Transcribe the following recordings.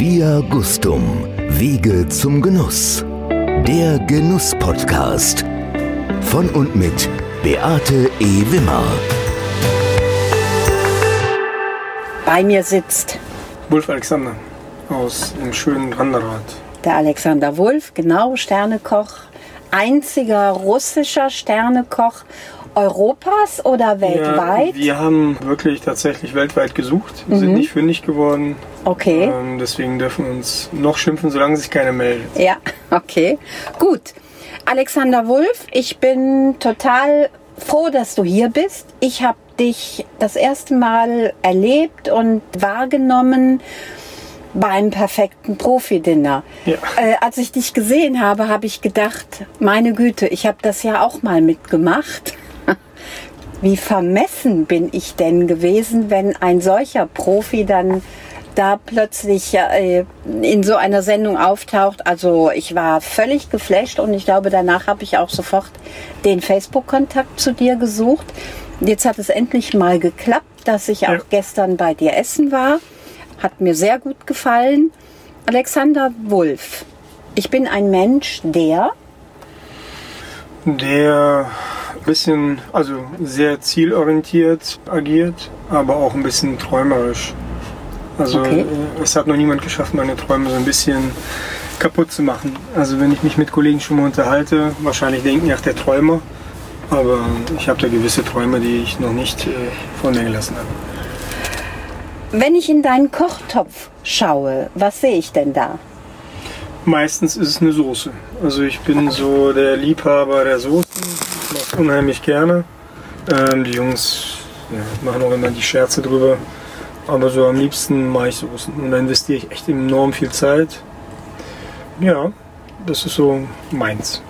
Via Gustum, Wege zum Genuss. Der Genuss-Podcast. Von und mit Beate E. Wimmer. Bei mir sitzt Wolf Alexander aus dem schönen Randerrad. der Alexander Wulff, genau, Sternekoch. Einziger russischer Sternekoch Europas oder weltweit? Ja, wir haben wirklich tatsächlich weltweit gesucht, sind nicht fündig geworden. okay. Ähm, deswegen dürfen wir uns noch schimpfen, solange sich keiner meldet. Ja, okay. Gut. Alexander Wulff, ich bin total froh, dass du hier bist. Ich habe dich das erste Mal erlebt und wahrgenommen beim perfekten Profi-Dinner. Ja. Äh, als ich dich gesehen habe, habe ich gedacht, meine Güte, ich habe das ja auch mal mitgemacht. Wie vermessen bin ich denn gewesen, wenn ein solcher Profi dann da plötzlich äh, in so einer Sendung auftaucht. Also ich war völlig geflasht und ich glaube, danach habe ich auch sofort den Facebook-Kontakt zu dir gesucht. Jetzt hat es endlich mal geklappt, dass ich auch Ja. gestern bei dir essen war. Hat mir sehr gut gefallen. Alexander Wulff. Ich bin ein Mensch, der Der ein bisschen, also sehr zielorientiert agiert, aber auch ein bisschen träumerisch. Also Okay. äh, es hat noch niemand geschafft, meine Träume so ein bisschen kaputt zu machen. Also wenn ich mich mit Kollegen schon mal unterhalte, wahrscheinlich denken die, ach der Träumer. Aber ich habe da gewisse Träume, die ich noch nicht äh, von mir gelassen habe. Wenn ich in deinen Kochtopf schaue, was sehe ich denn da? Meistens ist es eine Soße. Also ich bin so der Liebhaber der Soßen. Ich mache es unheimlich gerne. Ähm, die Jungs ja, machen auch immer die Scherze drüber. Aber so am liebsten mache ich Soßen. Und da investiere ich echt enorm viel Zeit. Ja, das ist so meins.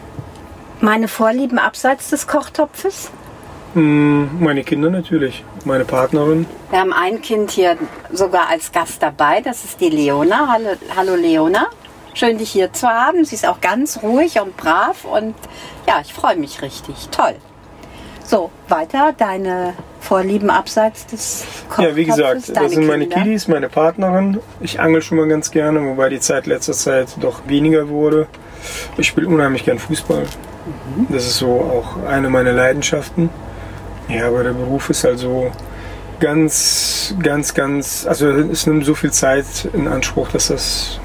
Meine Vorlieben abseits des Kochtopfes? Mm, Meine Kinder natürlich. Meine Partnerin. Wir haben ein Kind hier sogar als Gast dabei, das ist die Leona. Hallo, hallo Leona. Schön, dich hier zu haben. Sie ist auch ganz ruhig und brav und ja, ich freue mich richtig. Toll. So, weiter deine Vorlieben abseits des Kochtopfes. Ja, wie gesagt, deine das sind meine Kinder. Kiddies, meine Partnerin. Ich angel schon mal ganz gerne, wobei die Zeit letzter Zeit doch weniger wurde. Ich spiele unheimlich gern Fußball. Das ist so auch eine meiner Leidenschaften. Ja, aber der Beruf ist halt so ganz, ganz, ganz, also es nimmt so viel Zeit in Anspruch, dass das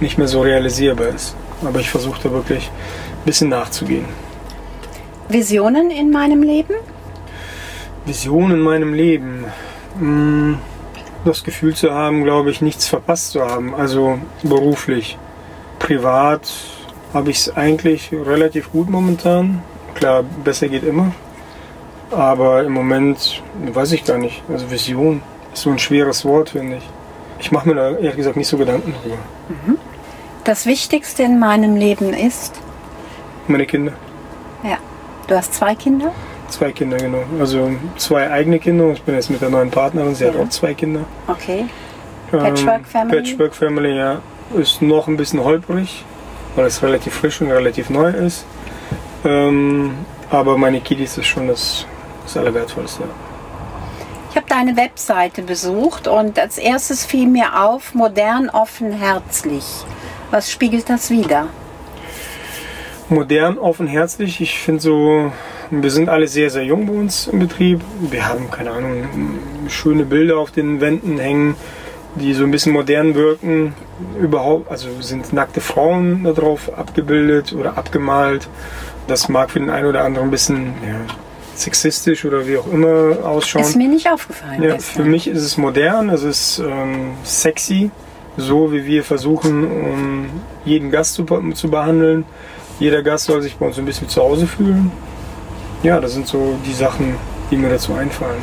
nicht mehr so realisierbar ist. Aber ich versuche da wirklich ein bisschen nachzugehen. Visionen in meinem Leben? Vision in meinem Leben. Hm, Das Gefühl zu haben, glaube ich, nichts verpasst zu haben. Also beruflich. Privat habe ich es eigentlich relativ gut momentan. Klar, besser geht immer. Aber im Moment weiß ich gar nicht. Also Vision ist so ein schweres Wort, finde ich. Ich mache mir da ehrlich gesagt nicht so Gedanken drüber. Das Wichtigste in meinem Leben ist, Meine Kinder. ja, du hast zwei Kinder? Zwei Kinder, genau. Also zwei eigene Kinder. Ich bin jetzt mit der neuen Partnerin. Sie hat Ja. auch zwei Kinder. Okay. Patchwork Family? Ähm, Patchwork Family, ja. Ist noch ein bisschen holprig, weil es relativ frisch und relativ neu ist. Ähm, aber meine Kiddies ist schon das, das Allerwertvollste. Ich habe deine Webseite besucht und als erstes fiel mir auf, modern, offen, herzlich. Was spiegelt das wider? Modern, offen, herzlich. Ich finde so, wir sind alle sehr, sehr jung bei uns im Betrieb. Wir haben, keine Ahnung, schöne Bilder auf den Wänden hängen, die so ein bisschen modern wirken. Überhaupt, also sind nackte Frauen da drauf abgebildet oder abgemalt. Das mag für den einen oder anderen ein bisschen ja, sexistisch oder wie auch immer ausschauen. Ist mir nicht aufgefallen. Ja, für mich ist es modern, es ist ähm, sexy, so wie wir versuchen, um jeden Gast zu, zu behandeln. Jeder Gast soll sich bei uns ein bisschen zu Hause fühlen. Ja, das sind so die Sachen, die mir dazu einfallen.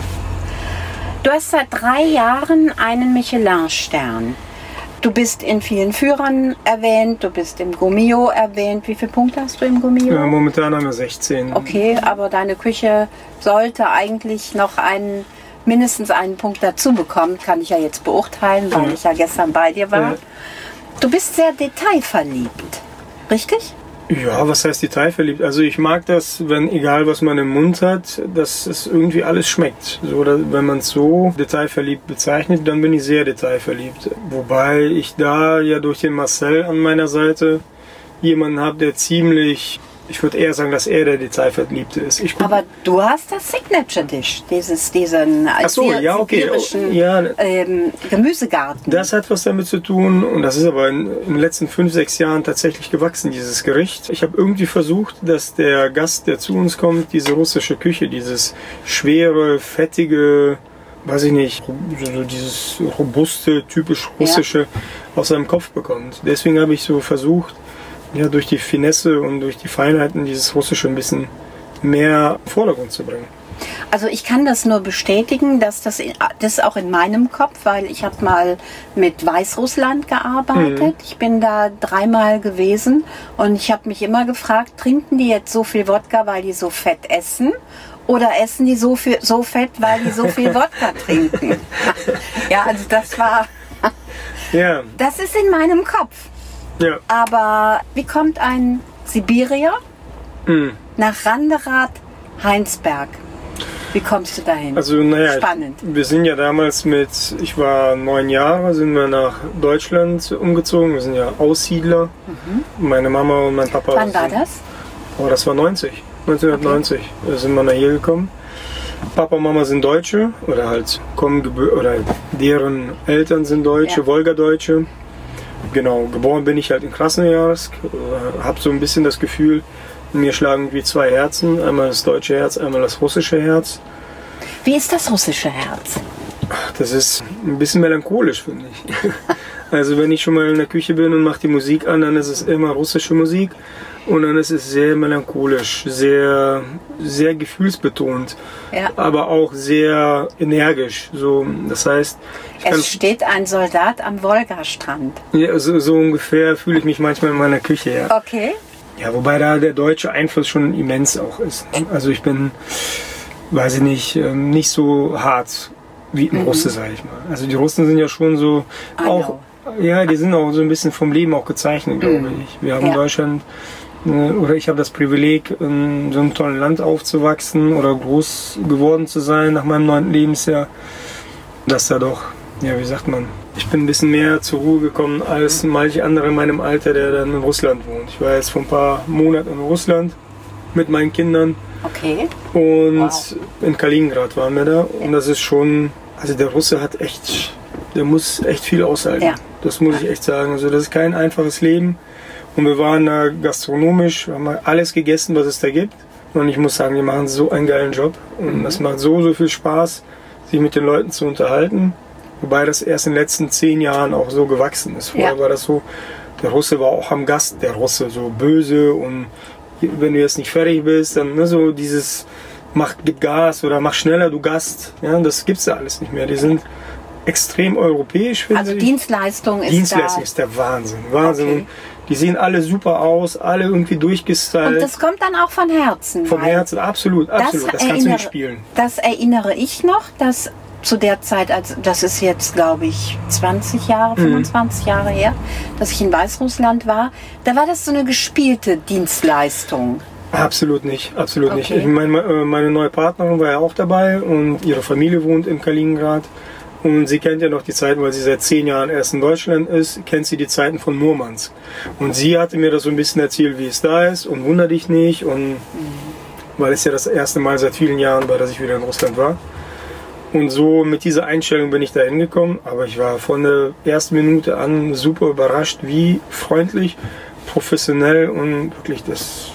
Du hast seit drei Jahren einen Michelin-Stern. Du bist in vielen Führern erwähnt, du bist im Gummio erwähnt. Wie viele Punkte hast du im Gummio? Ja, momentan haben wir 16. Okay, aber deine Küche sollte eigentlich noch einen, mindestens einen Punkt dazu bekommen. Kann ich ja jetzt beurteilen, weil Ja. ich ja gestern bei dir war. Ja. Du bist sehr detailverliebt, richtig? Ja, was heißt detailverliebt? Also ich mag das, wenn egal was man im Mund hat, dass es irgendwie alles schmeckt. So, oder wenn man es so detailverliebt bezeichnet, dann bin ich sehr detailverliebt. Wobei ich da ja durch den Marcel an meiner Seite jemanden habe, der ziemlich ich würde eher sagen, dass er der Detailverliebte ist. Ich Aber du hast das Signature Dish, dieses, diesen Ach so, ja, okay. sibirischen, Ja. ähm, Gemüsegarten. Das hat was damit zu tun und das ist aber in, in den letzten fünf, sechs Jahren tatsächlich gewachsen, dieses Gericht. Ich habe irgendwie versucht, dass der Gast, der zu uns kommt, diese russische Küche, dieses schwere, fettige, weiß ich nicht, so, dieses robuste, typisch russische aus seinem Kopf bekommt. Deswegen habe ich so versucht, ja, durch die Finesse und durch die Feinheiten dieses Russische ein bisschen mehr im Vordergrund zu bringen. Also ich kann das nur bestätigen, dass das, das auch in meinem Kopf, weil ich habe mal mit Weißrussland gearbeitet. Mhm. Ich bin da dreimal gewesen und ich habe mich immer gefragt, trinken die jetzt so viel Wodka, weil die so fett essen? Oder essen die so, viel, so fett, weil die so viel Wodka trinken? ja, also das war, Ja, das ist in meinem Kopf. Ja. Aber wie kommt ein Sibirier Mhm. nach Randerath Heinsberg? Wie kommst du dahin? Also naja, Spannend. wir sind ja damals mit, ich war neun Jahre, sind wir nach Deutschland umgezogen. Wir sind ja Aussiedler. Meine Mama und mein Papa. Mhm. Wann war sind- das? Oh, das war 90, 1990 Da sind wir nach hier gekommen. Papa und Mama sind Deutsche oder halt kommen oder deren Eltern sind Deutsche, Ja. Wolgadeutsche. Genau, geboren bin ich halt in Krasnojarsk. Äh, Hab so ein bisschen das Gefühl, mir schlagen wie zwei Herzen. Einmal das deutsche Herz, einmal das russische Herz. Wie ist das russische Herz? Das ist ein bisschen melancholisch, finde ich. Also wenn ich schon mal in der Küche bin und mache die Musik an, dann ist es immer russische Musik und dann ist es sehr melancholisch, sehr, sehr gefühlsbetont, Ja. aber auch sehr energisch. So, das heißt, Es steht ein Soldat am Wolgastrand. ja, so, so ungefähr fühle ich mich manchmal in meiner Küche. Ja. Okay. Ja, wobei da der deutsche Einfluss schon immens auch ist. Also ich bin, weiß ich nicht, ähm, nicht so hart wie ein Russe, sage ich mal. Also die Russen sind ja schon so I auch, know. ja, die sind auch so ein bisschen vom Leben auch gezeichnet, glaube ich. Wir haben in Ja. Deutschland äh, oder ich habe das Privileg, in so einem tollen Land aufzuwachsen oder groß geworden zu sein nach meinem neunten Lebensjahr, dass da doch, ja, wie sagt man, ich bin ein bisschen mehr zur Ruhe gekommen als manche andere in meinem Alter, der dann in Russland wohnt. Ich war jetzt vor ein paar Monaten in Russland mit meinen Kindern Okay. und Wow. in Kaliningrad waren wir da und das ist schon, also der Russe hat echt, der muss echt viel aushalten. Ja. Das muss ich echt sagen. Also das ist kein einfaches Leben und wir waren da gastronomisch, wir haben alles gegessen, was es da gibt und ich muss sagen, die machen so einen geilen Job und das macht so, so viel Spaß, sich mit den Leuten zu unterhalten. Wobei das erst in den letzten zehn Jahren auch so gewachsen ist. Vorher Ja. war das so, der Russe war auch am Gast, der Russe so böse und wenn du jetzt nicht fertig bist, dann ne, so dieses mach gib Gas oder mach schneller, du Gast. Ja, das gibt's da alles nicht mehr. Die sind extrem europäisch, finde Also ich. Dienstleistung ist Dienstleistung da. ist der Wahnsinn. Wahnsinn. Okay. Und Die sehen alle super aus, alle irgendwie Und durchgestylt. das kommt dann auch von Herzen. Vom Herzen, absolut, absolut. Das, kannst du nicht spielen. Das erinnere ich noch, dass zu der Zeit, also das ist jetzt glaube ich 20 Jahre, Mhm. 25 Jahre her, dass ich in Weißrussland war, da war das so eine gespielte Dienstleistung. Absolut nicht, absolut nicht. Okay. Ich meine, meine neue Partnerin war ja auch dabei und ihre Familie wohnt in Kaliningrad. Und sie kennt ja noch die Zeiten, weil sie seit zehn Jahren erst in Deutschland ist, kennt sie die Zeiten von Murmansk. Und sie hatte mir das so ein bisschen erzählt, wie es da ist und wunder dich nicht. Und weil es ja das erste Mal seit vielen Jahren war, dass ich wieder in Russland war. Und so mit dieser Einstellung bin ich da hingekommen. Aber ich war von der ersten Minute an super überrascht, wie freundlich, professionell und wirklich das.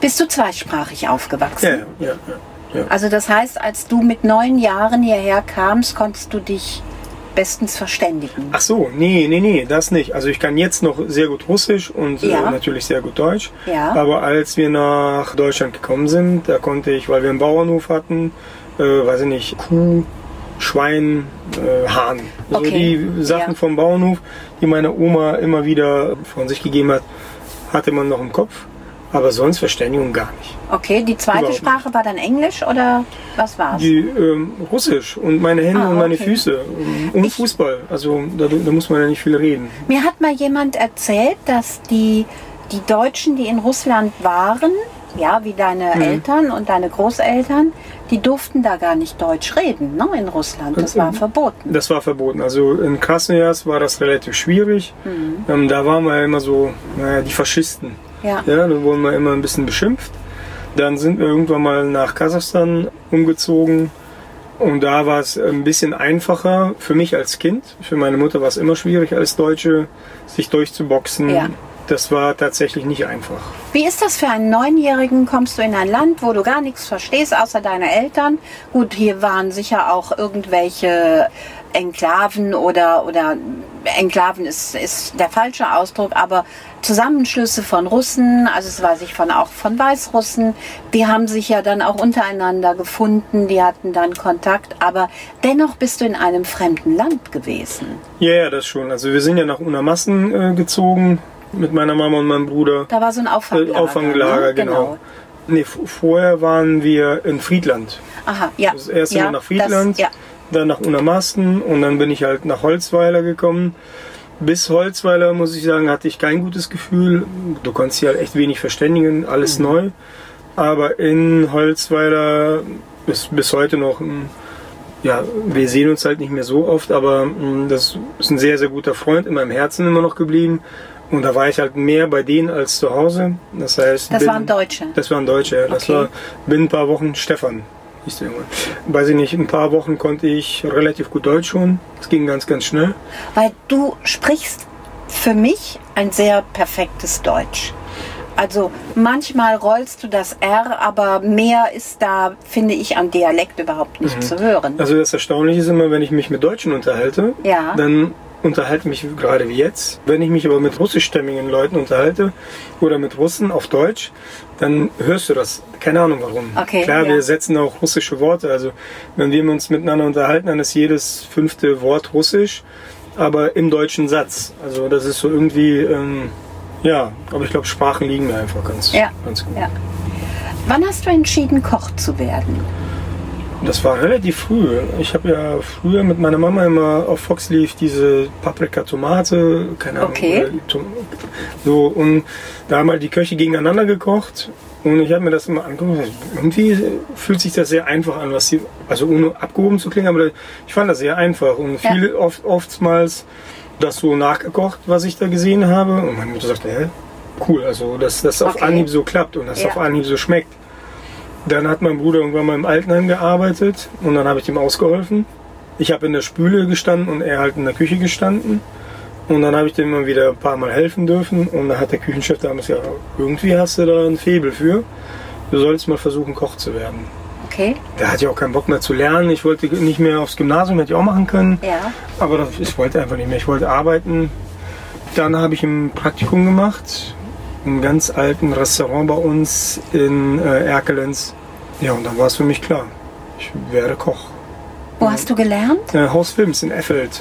Bist du zweisprachig aufgewachsen? Ja, ja, ja. Ja. Also das heißt, als du mit neun Jahren hierher kamst, konntest du dich bestens verständigen. Ach so, nee, nee, nee, das nicht. Also ich kann jetzt noch sehr gut Russisch und Ja. äh, natürlich sehr gut Deutsch. Ja. Aber als wir nach Deutschland gekommen sind, da konnte ich, weil wir einen Bauernhof hatten, äh, weiß ich nicht, Kuh, Schwein, äh, Hahn. So Okay. die Sachen vom Bauernhof, die meine Oma immer wieder von sich gegeben hat, hatte man noch im Kopf. Aber sonst Verständigung gar nicht. Okay, die zweite Überhaupt Sprache war dann Englisch oder was war's? Die ähm, Russisch und meine Hände Ah, und meine okay. Füße und Ich- Fußball. Also da, da muss man ja nicht viel reden. Mir hat mal jemand erzählt, dass die die Deutschen, die in Russland waren, ja, wie deine Eltern und deine Großeltern, die durften da gar nicht Deutsch reden, ne, in Russland. Das war verboten. Das war verboten. Also in Krasnojarsk war das relativ schwierig. Ähm, da waren wir immer so, naja, die Faschisten. Ja. Ja, da wurden wir immer ein bisschen beschimpft. Dann sind wir irgendwann mal nach Kasachstan umgezogen. Und da war es ein bisschen einfacher für mich als Kind. Für meine Mutter war es immer schwierig als Deutsche, sich durchzuboxen. Ja. Das war tatsächlich nicht einfach. Wie ist das für einen Neunjährigen? Kommst du in ein Land, wo du gar nichts verstehst, außer deine Eltern? Gut, hier waren sicher auch irgendwelche Enklaven oder, oder Enklaven ist, ist der falsche Ausdruck, aber Zusammenschlüsse von Russen, also es weiß ich von auch von Weißrussen, die haben sich ja dann auch untereinander gefunden, die hatten dann Kontakt, aber dennoch bist du in einem fremden Land gewesen. Ja, ja, das schon. Also wir sind ja nach Unamassen äh, gezogen mit meiner Mama und meinem Bruder. Da war so ein Auffanglager. Äh, Auffanglager, ne? genau. Nee, v- vorher waren wir in Friedland. Aha, ja. Das erste ja, Mal nach Friedland, Das, ja. dann nach Unamasten und dann bin ich halt nach Holzweiler gekommen. Bis Holzweiler, muss ich sagen, hatte ich kein gutes Gefühl. Du konntest dich halt echt wenig verständigen, alles neu. Aber in Holzweiler ist bis heute noch, ein- ja, wir sehen uns halt nicht mehr so oft, aber mh, das ist ein sehr, sehr guter Freund in meinem Herzen immer noch geblieben. Und da war ich halt mehr bei denen als zu Hause. Das heißt, Das bin- waren Deutsche. das waren Deutsche, ja. Das Okay. war binnen ein paar Wochen Stefan. Hieß der Junge. Weiß ich nicht, in ein paar Wochen konnte ich relativ gut Deutsch schon. Es ging ganz, ganz schnell. Weil du sprichst für mich ein sehr perfektes Deutsch. Also manchmal rollst du das R, aber mehr ist da, finde ich, an Dialekt überhaupt nicht zu hören. Also das Erstaunliche ist immer, wenn ich mich mit Deutschen unterhalte, Ja. dann unterhalte mich gerade wie jetzt. Wenn ich mich aber mit russischstämmigen Leuten unterhalte oder mit Russen auf Deutsch, dann hörst du das. Keine Ahnung warum. Okay, Klar, ja. wir setzen auch russische Worte. Also wenn wir uns miteinander unterhalten, dann ist jedes fünfte Wort russisch, aber im deutschen Satz. Also das ist so irgendwie, ähm, ja, aber ich glaube, Sprachen liegen mir einfach ganz, Ja, ganz gut. ja. Wann hast du entschieden, Koch zu werden? Das war relativ früh. Ich habe ja früher mit meiner Mama immer auf Fox lief diese Paprika, Tomate, keine Ahnung. Okay. so, und da haben halt die Köche gegeneinander gekocht. Und ich habe mir das immer angeguckt. Irgendwie fühlt sich das sehr einfach an, was sie, also ohne abgehoben zu klingen, aber ich fand das sehr einfach. Und Ja. viele oft, oftmals das so nachgekocht, was ich da gesehen habe. Und meine Mutter sagte, hä, cool, also dass das auf Okay. Anhieb so klappt und das Ja. auf Anhieb so schmeckt. Dann hat mein Bruder irgendwann mal im Altenheim gearbeitet und dann habe ich ihm ausgeholfen. Ich habe in der Spüle gestanden und er halt in der Küche gestanden. Und dann habe ich dem immer wieder ein paar Mal helfen dürfen. Und dann hat der Küchenchef damals gesagt, irgendwie hast du da ein Faible für. Du sollst mal versuchen, Koch zu werden. Okay, Da hatte ich auch keinen Bock mehr zu lernen. Ich wollte nicht mehr aufs Gymnasium, hätte ich auch machen können. ja. Aber das, ich wollte einfach nicht mehr. Ich wollte arbeiten. Dann habe ich ein Praktikum gemacht. Im ganz alten Restaurant bei uns in äh, Erkelenz. Ja, und dann war es für mich klar. Ich werde Koch. Wo hast du gelernt? Äh, Haus Wilms in Effeld.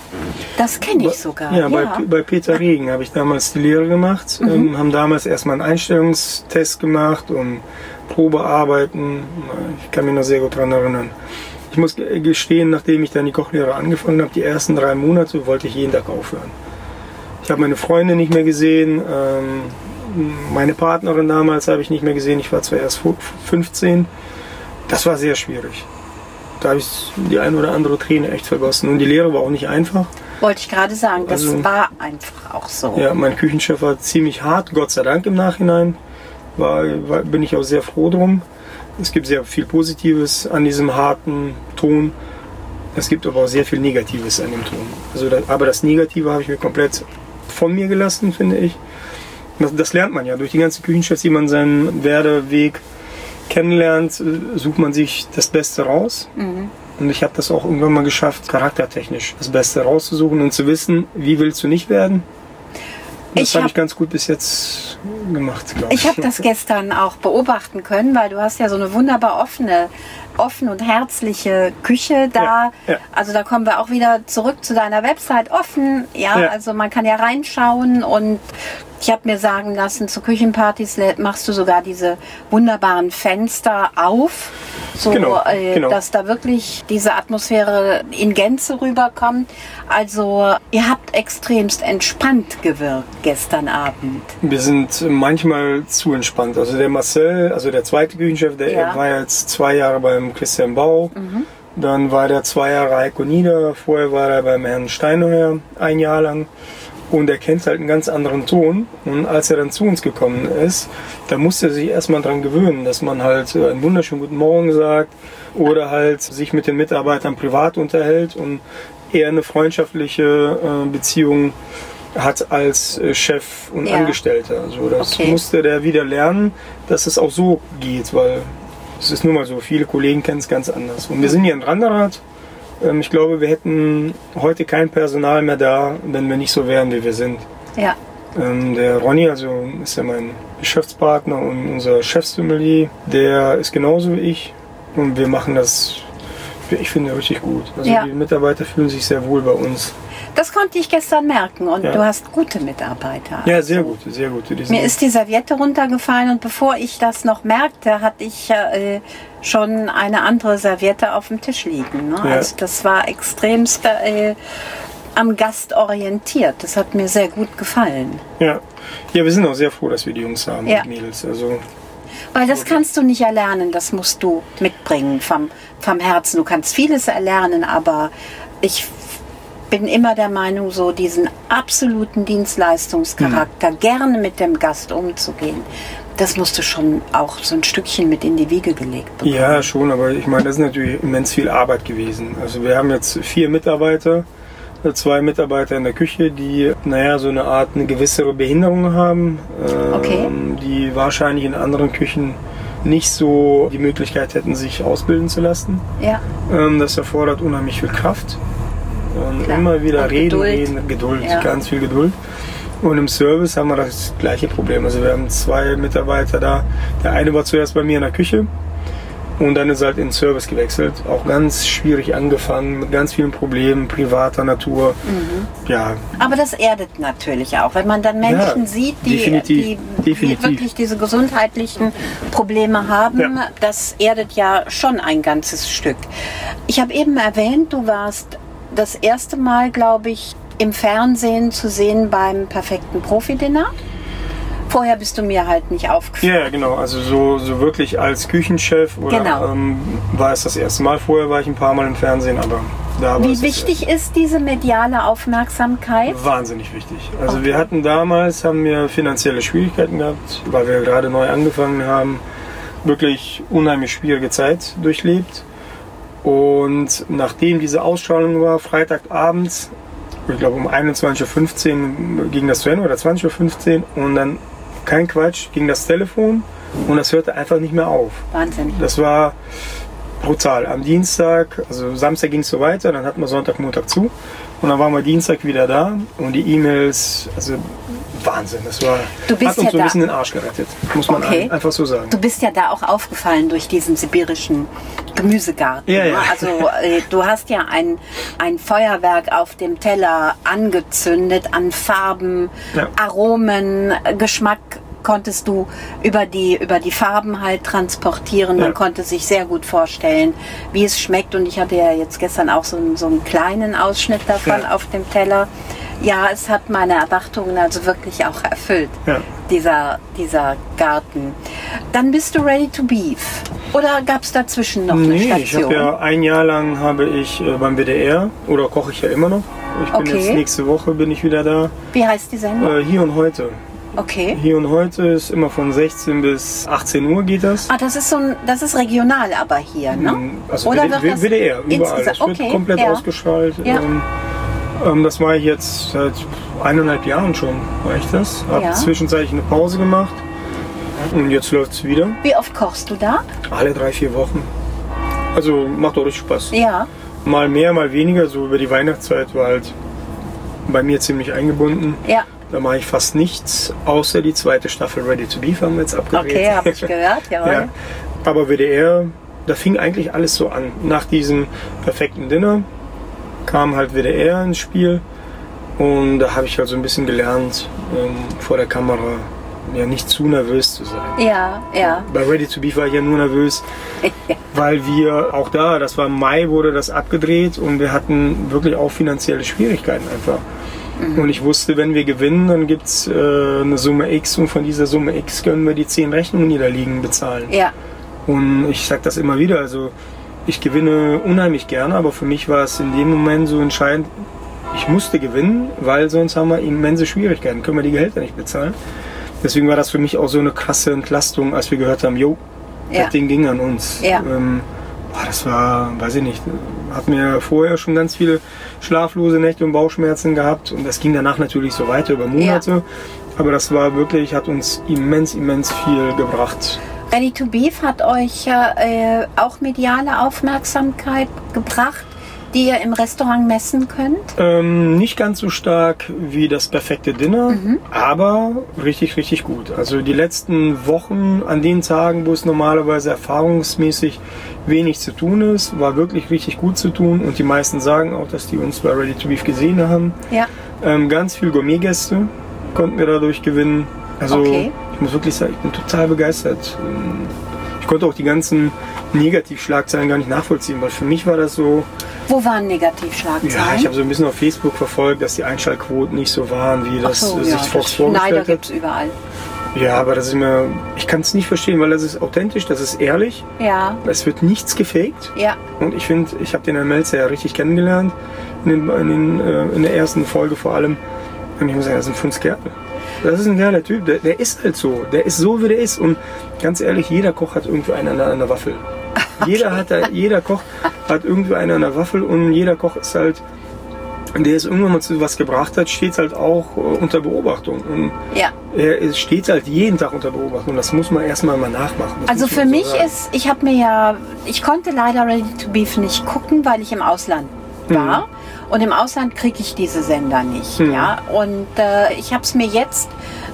Das kenne ich sogar. Ja, Bei, bei Peter Regen habe ich damals die Lehre gemacht. Ähm, haben damals erstmal einen Einstellungstest gemacht und Probearbeiten. Ich kann mich noch sehr gut daran erinnern. Ich muss ge- gestehen, nachdem ich dann die Kochlehre angefangen habe, die ersten drei Monate wollte ich jeden Tag aufhören. Ich habe meine Freunde nicht mehr gesehen. Ähm, meine Partnerin damals habe ich nicht mehr gesehen. Ich war zwar erst fu- 15. Das war sehr schwierig. Da habe ich die ein oder andere Träne echt vergossen. Und die Lehre war auch nicht einfach. Wollte ich gerade sagen, das Also- war einfach auch so. Ja, mein Küchenchef war ziemlich hart, Gott sei Dank im Nachhinein. War, war, bin ich auch sehr froh drum. Es gibt sehr viel Positives an diesem harten Ton. Es gibt aber auch sehr viel Negatives an dem Ton. Also aber das Negative habe ich mir komplett von mir gelassen, finde ich. Das, das lernt man ja. Durch die ganzen Küchenchefs, die man seinen Werdeweg kennenlernt, äh, sucht man sich das Beste raus. Und ich habe das auch irgendwann mal geschafft, charaktertechnisch das Beste rauszusuchen und zu wissen, wie willst du nicht werden. Das Ich habe hab- ich ganz gut bis jetzt gemacht, glaube ich. Ich habe das gestern auch beobachten können, weil du hast ja so eine wunderbar offene offen und herzliche Küche da. Ja, ja. Also da kommen wir auch wieder zurück zu deiner Website offen. Ja, Ja. also man kann ja reinschauen und ich habe mir sagen lassen, zu Küchenpartys machst du sogar diese wunderbaren Fenster auf, so Genau, äh, genau. dass da wirklich diese Atmosphäre in Gänze rüberkommt. Also ihr habt extremst entspannt gewirkt gestern Abend. Wir sind manchmal zu entspannt. Also der Marcel, also der zweite Küchenchef, der Ja. Mhm. war jetzt zwei Jahre beim Christian Bau. Dann war der zwei Jahre Heiko Nieder. Vorher war er beim Herrn Steinheuer ein Jahr lang. Und er kennt halt einen ganz anderen Ton. Und als er dann zu uns gekommen ist, da musste er sich erstmal dran gewöhnen, dass man halt äh, einen wunderschönen guten Morgen sagt oder halt sich mit den Mitarbeitern privat unterhält und eher eine freundschaftliche äh, Beziehung hat als äh, Chef und Ja. Angestellter. Also das Okay. musste der wieder lernen, dass es auch so geht, weil es ist nun mal so, viele Kollegen kennen es ganz anders. Und wir sind hier in Randerath. Ähm, Ich glaube, wir hätten heute kein Personal mehr da, wenn wir nicht so wären, wie wir sind. Ja. Ähm, Der Ronny, also ist ja mein Geschäftspartner und unser Chefsommelier, der ist genauso wie ich. Und wir machen das, ich finde, richtig gut. Also Ja. die Mitarbeiter fühlen sich sehr wohl bei uns. Das konnte ich gestern merken und Ja. du hast gute Mitarbeiter. Ja, sehr Also, gut, sehr gut. Die sind- Mir ist die Serviette runtergefallen und bevor ich das noch merkte, hatte ich äh, schon eine andere Serviette auf dem Tisch liegen. Ne? Ja. Also das war extremst äh, am Gast orientiert. Das hat mir sehr gut gefallen. Ja. ja, wir sind auch sehr froh, dass wir die Jungs haben, Ja. die Mädels. Also Weil das kannst du nicht erlernen, das musst du mitbringen vom, vom Herzen. Du kannst vieles erlernen, aber ich bin immer der Meinung, so diesen absoluten Dienstleistungscharakter, Mhm. gerne mit dem Gast umzugehen, das musst du schon auch so ein Stückchen mit in die Wiege gelegt bekommen. Ja, schon, aber ich meine, das ist natürlich immens viel Arbeit gewesen. Also wir haben jetzt vier Mitarbeiter, äh, zwei Mitarbeiter in der Küche, die, naja, so eine Art eine gewissere Behinderung haben, ähm, Okay. die wahrscheinlich in anderen Küchen nicht so die Möglichkeit hätten, sich ausbilden zu lassen. Ja, Ähm, das erfordert unheimlich viel Kraft. Und Klar. immer wieder Und reden, Geduld. reden, Geduld, Ja. ganz viel Geduld. Und im Service haben wir das gleiche Problem. Also wir haben zwei Mitarbeiter da. Der eine war zuerst bei mir in der Küche und dann ist er halt in den Service gewechselt. Auch ganz schwierig angefangen, mit ganz vielen Problemen, privater Natur. Mhm. Ja, aber das erdet natürlich auch, wenn man dann Menschen Ja, sieht, die, definitiv, die, die definitiv. wirklich diese gesundheitlichen Probleme haben. Ja. Das erdet ja schon ein ganzes Stück. Ich habe eben erwähnt, du warst das erste Mal, glaube ich, im Fernsehen zu sehen beim perfekten Profi-Dinner. Vorher bist du mir halt nicht aufgefallen. ja, genau. Also so, so wirklich als Küchenchef oder Genau. ähm, war es das erste Mal. Vorher war ich ein paar Mal im Fernsehen, aber da war es Wie das wichtig ist diese mediale Aufmerksamkeit? Wahnsinnig wichtig. Also wir hatten damals, haben wir finanzielle Schwierigkeiten gehabt, weil wir gerade neu angefangen haben, wirklich unheimlich schwierige Zeit durchlebt. Und nachdem diese Ausstrahlung war, Freitagabends, ich glaube um 21.15 Uhr ging das zu Ende oder 20.15 Uhr und dann, kein Quatsch, ging das Telefon und das hörte einfach nicht mehr auf. Wahnsinn. Das war brutal. Am Dienstag, also Samstag ging es so weiter, dann hatten wir Sonntag, Montag zu. Und dann waren wir Dienstag wieder da und die E-Mails, also Wahnsinn. Das war, Du bist hat uns ja so ein bisschen den Arsch gerettet, muss man Okay. ein, einfach so sagen. Du bist ja da auch aufgefallen durch diesen sibirischen Gemüsegarten. Ja, ne? ja. Also äh, du hast ja ein, ein Feuerwerk auf dem Teller angezündet an Farben, Ja. Aromen, Geschmack konntest du über die, über die Farben halt transportieren. Man Ja. konnte sich sehr gut vorstellen, wie es schmeckt. Und ich hatte ja jetzt gestern auch so, einen- so einen kleinen Ausschnitt davon Ja. auf dem Teller. Ja, es hat meine Erwartungen also wirklich auch erfüllt Ja. dieser, dieser Garten. Dann bist du ready to beef. Oder gab es dazwischen noch eine Nee, ich Station? habe ja ein Jahr lang habe ich äh, beim WDR oder koche ich ja immer noch. Ich bin Okay. jetzt nächste Woche bin ich wieder da. Wie heißt die Sendung? Äh, hier und heute. Okay. Hier und heute ist immer von 16 bis 18 Uhr geht das. Ah, das ist so ein, das ist regional aber hier, ne? Also Oder WD- wird das WDR, überall. Das wird okay, komplett ja. ausgestrahlt. Ja. Ähm, ähm, das mache ich jetzt seit eineinhalb Jahren schon, mache ich das. Habe Ja. zwischenzeitlich eine Pause gemacht und jetzt läuft es wieder. Wie oft kochst du da? Alle drei, vier Wochen. Also macht auch richtig Spaß. Ja. Mal mehr, mal weniger. So über die Weihnachtszeit war halt bei mir ziemlich eingebunden. Ja. Da mache ich fast nichts, außer die zweite Staffel Ready to Beef haben wir jetzt abgedreht. Okay, habe ich gehört, jawohl. Ja. Aber WDR da fing eigentlich alles so an. Nach diesem perfekten Dinner kam halt WDR ins Spiel und da habe ich halt so ein bisschen gelernt, ähm, vor der Kamera ja nicht zu nervös zu sein. Ja, ja. Bei Ready to Beef war ich ja nur nervös, weil wir auch da, das war im Mai, wurde das abgedreht und wir hatten wirklich auch finanzielle Schwierigkeiten einfach. Mhm. Und ich wusste, wenn wir gewinnen, dann gibt es äh, eine Summe X und von dieser Summe X können wir die zehn Rechnungen, die da liegen, bezahlen. Ja, Und ich sage das immer wieder, also ich gewinne unheimlich gerne, aber für mich war es in dem Moment so entscheidend, ich musste gewinnen, weil sonst haben wir immense Schwierigkeiten, können wir die Gehälter nicht bezahlen. Deswegen war das für mich auch so eine krasse Entlastung, als wir gehört haben, jo, Ja. das Ding ging an uns. Ja. Ähm, boah, das war, weiß ich nicht, hat mir vorher schon ganz viele schlaflose Nächte und Bauchschmerzen gehabt und das ging danach natürlich so weiter über Monate. Aber das war wirklich, hat uns immens, immens viel gebracht. Ready to Beef hat euch ja äh, auch mediale Aufmerksamkeit gebracht, die ihr im Restaurant messen könnt. Ähm, nicht ganz so stark wie das perfekte Dinner, Mhm. aber richtig, richtig gut. Also die letzten Wochen, an den Tagen, wo es normalerweise erfahrungsmäßig wenig zu tun ist, war wirklich richtig gut zu tun. Und die meisten sagen auch, dass die uns bei Ready to Beef gesehen haben. Ja, Ähm, ganz viel Gourmetgäste konnten wir dadurch gewinnen. Also Okay. ich muss wirklich sagen, ich bin total begeistert. Ich konnte auch die ganzen Negativschlagzeilen gar nicht nachvollziehen, weil für mich war das so, wo waren Negativschlagzeilen? ja, ich habe so ein bisschen auf Facebook verfolgt, dass die Einschaltquoten nicht so waren, wie das so, sich ja, Fox vorgestellt Neider hat. gibt es überall. Ja, aber das ist mir, ich kann es nicht verstehen, weil das ist authentisch, das ist ehrlich, Ja, es wird nichts gefaked. ja, Und ich finde, ich habe den Herrn Melzer ja richtig kennengelernt, in, den, in, den, äh, in der ersten Folge vor allem. Und ich muss sagen, das ist ein Fundskerl. Das ist ein geiler Typ, der, der ist halt so, der ist so, wie der ist. Und ganz ehrlich, jeder Koch hat irgendwie einen an der, Waffel. Jeder, hat da, jeder Koch hat irgendwie einen an der Waffel und jeder Koch ist halt, der es irgendwann mal zu was gebracht hat, steht halt auch äh, unter Beobachtung. Und ja. er steht halt jeden Tag unter Beobachtung. Und das muss man erstmal mal nachmachen. Das Also für so mich sagen. ist, ich habe mir ja, ich konnte leider Ready to Beef nicht gucken, weil ich im Ausland war. Und im Ausland kriege ich diese Sender nicht. Mhm. Ja? Und äh, ich habe es mir jetzt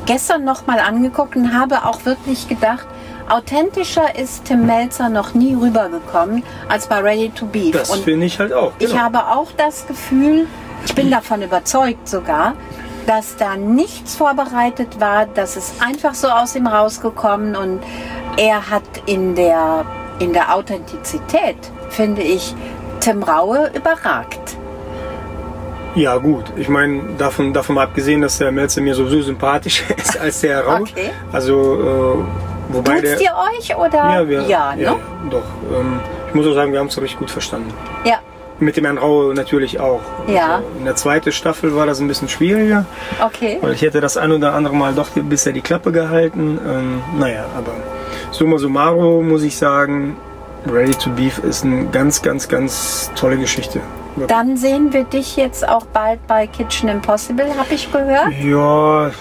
gestern nochmal angeguckt und habe auch wirklich gedacht, authentischer ist Tim Melzer noch nie rübergekommen als bei Ready to Beef. Das finde ich halt auch. ich genau. habe auch das Gefühl, ich bin davon überzeugt sogar, dass da nichts vorbereitet war, dass es einfach so aus ihm rausgekommen und er hat in der, in der Authentizität, finde ich, Tim Raue überragt. Ja, gut. Ich meine, davon, davon mal abgesehen, dass der Melzer mir sowieso sympathischer ist als der Herr Rau. Okay. Also, äh, wobei der. Duzt ihr euch oder? ja, wir, ja, ne? ja, doch. Ähm, ich muss auch sagen, wir haben es richtig gut verstanden. Ja, Mit dem Herrn Rau natürlich auch. Ja. Also in der zweiten Staffel war das ein bisschen schwieriger, okay. weil ich hätte das ein oder andere Mal doch bisher die Klappe gehalten. Ähm, naja, aber summa summarum muss ich sagen, Ready to Beef ist eine ganz, ganz, ganz tolle Geschichte. Dann sehen wir dich jetzt auch bald bei Kitchen Impossible, habe ich gehört. Ja,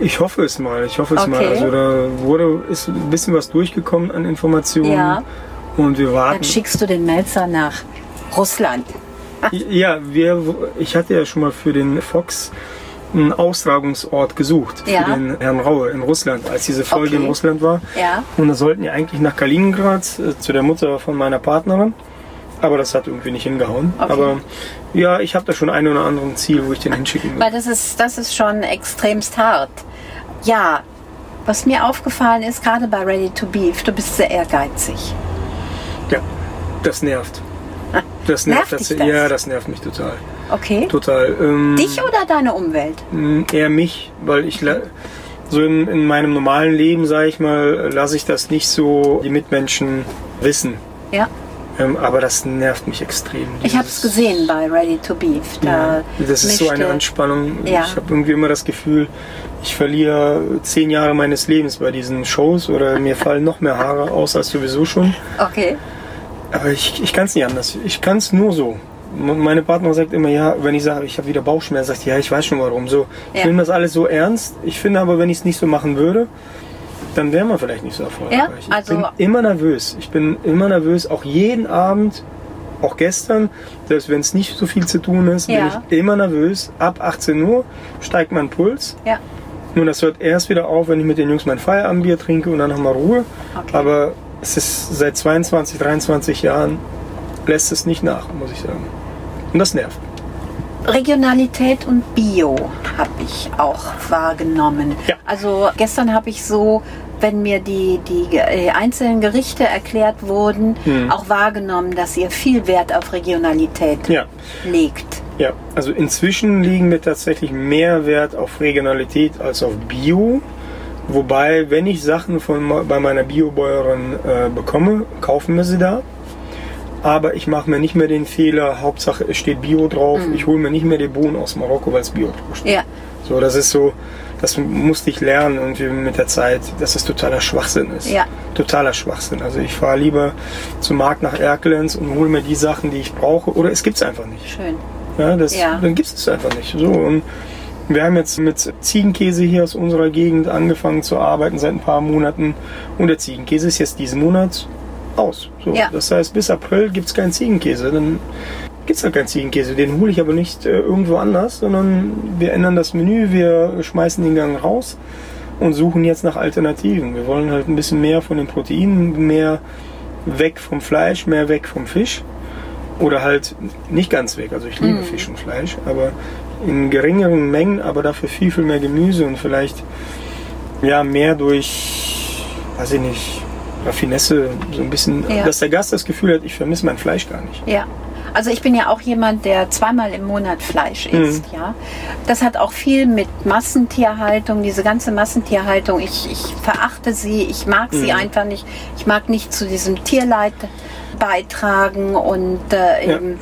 ich hoffe es mal. Ich hoffe es mal. Okay. Also da wurde ist ein bisschen was durchgekommen an Informationen. Ja. Und wir warten. Dann schickst du den Melzer nach Russland. Ja, wir, ich hatte ja schon mal für den Fox einen Austragungsort gesucht Ja. für den Herrn Raue in Russland, als diese Folge Okay. in Russland war. Ja. Und da sollten die eigentlich nach Kaliningrad äh, zu der Mutter von meiner Partnerin. Aber das hat irgendwie nicht hingehauen. Okay. Aber ja, ich habe da schon ein oder anderen Ziel, wo ich den hinschicken will. Weil das ist, das ist schon extremst hart. Ja, was mir aufgefallen ist, gerade bei Ready to Beef, du bist sehr ehrgeizig. Ja, das nervt. Das Nervt nervt, dich das, das? Ja, das nervt mich total. Okay. Total. Ähm, Dich oder deine Umwelt? Eher mich, weil ich so in, in meinem normalen Leben, sage ich mal, lasse ich das nicht so die Mitmenschen wissen. Ja. Ähm, aber das nervt mich extrem. Ich habe es gesehen bei Ready to Beef. Da Ja, das ist so eine Anspannung. Ja. Ich habe irgendwie immer das Gefühl, ich verliere zehn Jahre meines Lebens bei diesen Shows oder mir fallen noch mehr Haare aus als sowieso schon. Okay. Aber ich, ich kann es nicht anders. Ich kann es nur so. Meine Partnerin sagt immer, ja, wenn ich sage, ich habe wieder Bauchschmerzen, sagt die, ja, ich weiß schon warum. So, ich Ja. nehme das alles so ernst. Ich finde aber, wenn ich es nicht so machen würde, dann wäre man vielleicht nicht so erfolgreich. Ja, ich also- bin immer nervös. Ich bin immer nervös, auch jeden Abend, auch gestern, selbst wenn es nicht so viel zu tun ist, Ja. bin ich immer nervös. Ab 18 Uhr steigt mein Puls. Ja. Nun, das hört erst wieder auf, wenn ich mit den Jungs mein Feierabendbier trinke und dann haben wir Ruhe. Okay. Aber es ist seit 22, 23 Jahren lässt es nicht nach, muss ich sagen. Und das nervt. Regionalität und Bio habe ich auch wahrgenommen. Ja. Also gestern habe ich so, wenn mir die, die äh, einzelnen Gerichte erklärt wurden, Hm. auch wahrgenommen, dass ihr viel Wert auf Regionalität Ja. legt. Ja, also inzwischen liegen wir tatsächlich mehr Wert auf Regionalität als auf Bio. Wobei, wenn ich Sachen von, bei meiner Biobäuerin äh, bekomme, kaufen wir sie da. Aber ich mache mir nicht mehr den Fehler, Hauptsache es steht Bio drauf. Ich hole mir nicht mehr die Bohnen aus Marokko, weil es Bio drauf steht. Ja, So, das ist so, das musste ich lernen irgendwie mit der Zeit, dass es totaler Schwachsinn ist. Ja. Totaler Schwachsinn. Also ich fahre lieber zum Markt nach Erkelenz und hole mir die Sachen, die ich brauche. Oder es gibt's einfach nicht. schön. Ja, das, Ja. Dann gibt es einfach nicht. So, und wir haben jetzt mit Ziegenkäse hier aus unserer Gegend angefangen zu arbeiten seit ein paar Monaten. Und der Ziegenkäse ist jetzt diesen Monat aus. So, Ja. Das heißt, bis April gibt es keinen Ziegenkäse. Dann gibt es halt keinen Ziegenkäse. Den hole ich aber nicht äh, irgendwo anders, sondern wir ändern das Menü, wir schmeißen den Gang raus und suchen jetzt nach Alternativen. Wir wollen halt ein bisschen mehr von den Proteinen, mehr weg vom Fleisch, mehr weg vom Fisch. Oder halt nicht ganz weg. Also ich liebe Fisch und Fleisch, aber in geringeren Mengen, aber dafür viel, viel mehr Gemüse und vielleicht ja mehr durch, weiß ich nicht, Raffinesse, so ein bisschen, Ja. dass der Gast das Gefühl hat, ich vermisse mein Fleisch gar nicht. Ja. Also ich bin ja auch jemand, der zweimal im Monat Fleisch Mhm. isst, ja. Das hat auch viel mit Massentierhaltung, diese ganze Massentierhaltung. Ich, ich verachte sie, ich mag sie Mhm. einfach nicht. Ich mag nicht zu diesem Tierleid beitragen und äh, Ja. eben,